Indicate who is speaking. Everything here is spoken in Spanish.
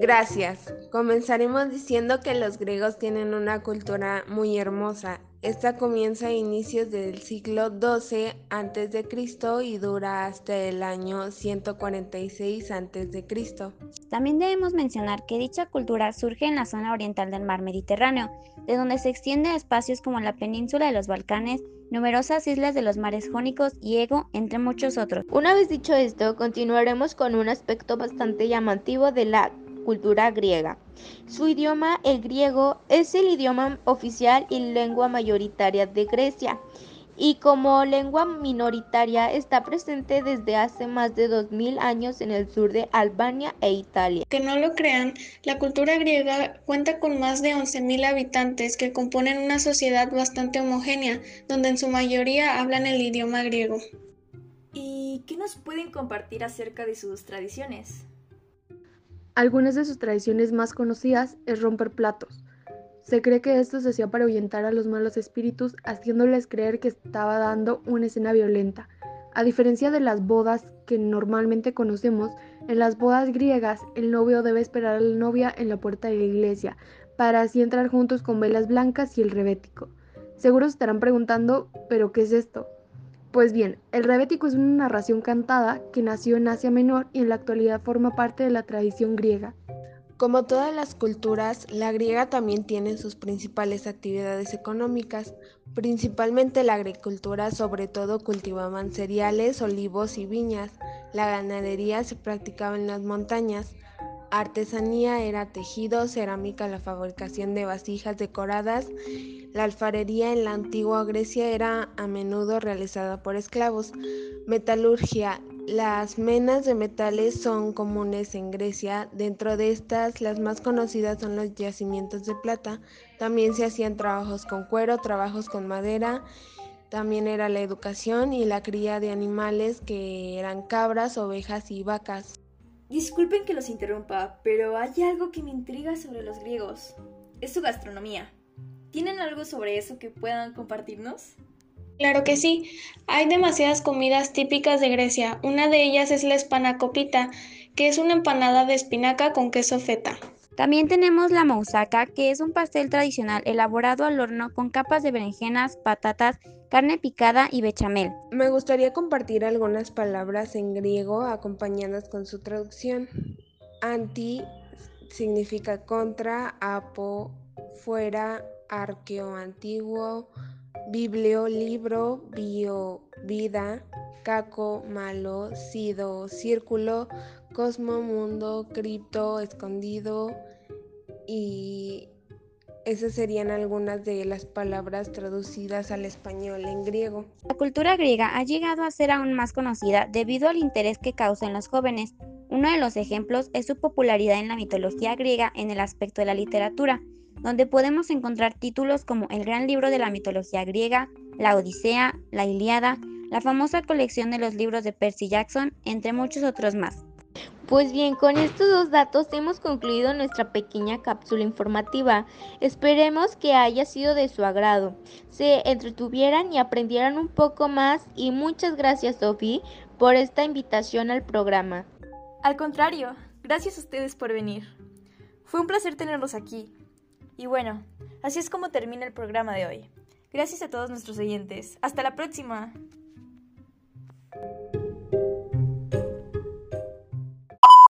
Speaker 1: Gracias. Comenzaremos diciendo que los griegos tienen una cultura muy hermosa. Esta comienza a inicios del siglo XII a.C. y dura hasta el año 146 a.C.
Speaker 2: También debemos mencionar que dicha cultura surge en la zona oriental del mar Mediterráneo, de donde se extiende a espacios como la península de los Balcanes, numerosas islas de los mares Jónicos y Ego, entre muchos otros.
Speaker 3: Una vez dicho esto, continuaremos con un aspecto bastante llamativo de la cultura griega. Su idioma, el griego, es el idioma oficial y lengua mayoritaria de Grecia y como lengua minoritaria está presente desde hace más de 2000 años en el sur de Albania e Italia.
Speaker 4: Que no lo crean, la cultura griega cuenta con más de 11.000 habitantes que componen una sociedad bastante homogénea, donde en su mayoría hablan el idioma griego.
Speaker 5: ¿Y qué nos pueden compartir acerca de sus tradiciones?
Speaker 6: Algunas de sus tradiciones más conocidas es romper platos. Se cree que esto se hacía para ahuyentar a los malos espíritus, haciéndoles creer que estaba dando una escena violenta. A diferencia de las bodas que normalmente conocemos, en las bodas griegas el novio debe esperar a la novia en la puerta de la iglesia, para así entrar juntos con velas blancas y el rebético. Seguro se estarán preguntando, ¿pero qué es esto? Pues bien, el rebético es una narración cantada que nació en Asia Menor y en la actualidad forma parte de la tradición griega.
Speaker 1: Como todas las culturas, la griega también tiene sus principales actividades económicas, principalmente la agricultura, sobre todo cultivaban cereales, olivos y viñas. La ganadería se practicaba en las montañas. Artesanía era tejido, cerámica, la fabricación de vasijas decoradas. La alfarería en la antigua Grecia era a menudo realizada por esclavos. Metalurgia. Las menas de metales son comunes en Grecia. Dentro de estas, las más conocidas son los yacimientos de plata. También se hacían trabajos con cuero, trabajos con madera. También era la educación y la cría de animales que eran cabras, ovejas y vacas.
Speaker 5: Disculpen que los interrumpa, pero hay algo que me intriga sobre los griegos. Es su gastronomía. ¿Tienen algo sobre eso que puedan compartirnos?
Speaker 4: Claro que sí. Hay demasiadas comidas típicas de Grecia. Una de ellas es la espanakopita, que es una empanada de espinaca con queso feta.
Speaker 2: También tenemos la moussaka, que es un pastel tradicional elaborado al horno con capas de berenjenas, patatas, carne picada y bechamel.
Speaker 1: Me gustaría compartir algunas palabras en griego acompañadas con su traducción. Anti significa contra, apo, fuera, arqueo antiguo, biblio, libro, bio, vida, caco, malo, sido, círculo, cosmo, mundo, cripto, escondido y esas serían algunas de las palabras traducidas al español en griego.
Speaker 2: La cultura griega ha llegado a ser aún más conocida debido al interés que causa en los jóvenes. Uno de los ejemplos es su popularidad en la mitología griega en el aspecto de la literatura, donde podemos encontrar títulos como el gran libro de la mitología griega, la Odisea, la Iliada, la famosa colección de los libros de Percy Jackson, entre muchos otros más.
Speaker 3: Pues bien, con estos dos datos hemos concluido nuestra pequeña cápsula informativa. Esperemos que haya sido de su agrado, se entretuvieran y aprendieran un poco más y muchas gracias Sophie por esta invitación al programa.
Speaker 5: Al contrario, gracias a ustedes por venir. Fue un placer tenerlos aquí. Y bueno, así es como termina el programa de hoy. Gracias a todos nuestros oyentes. Hasta la próxima.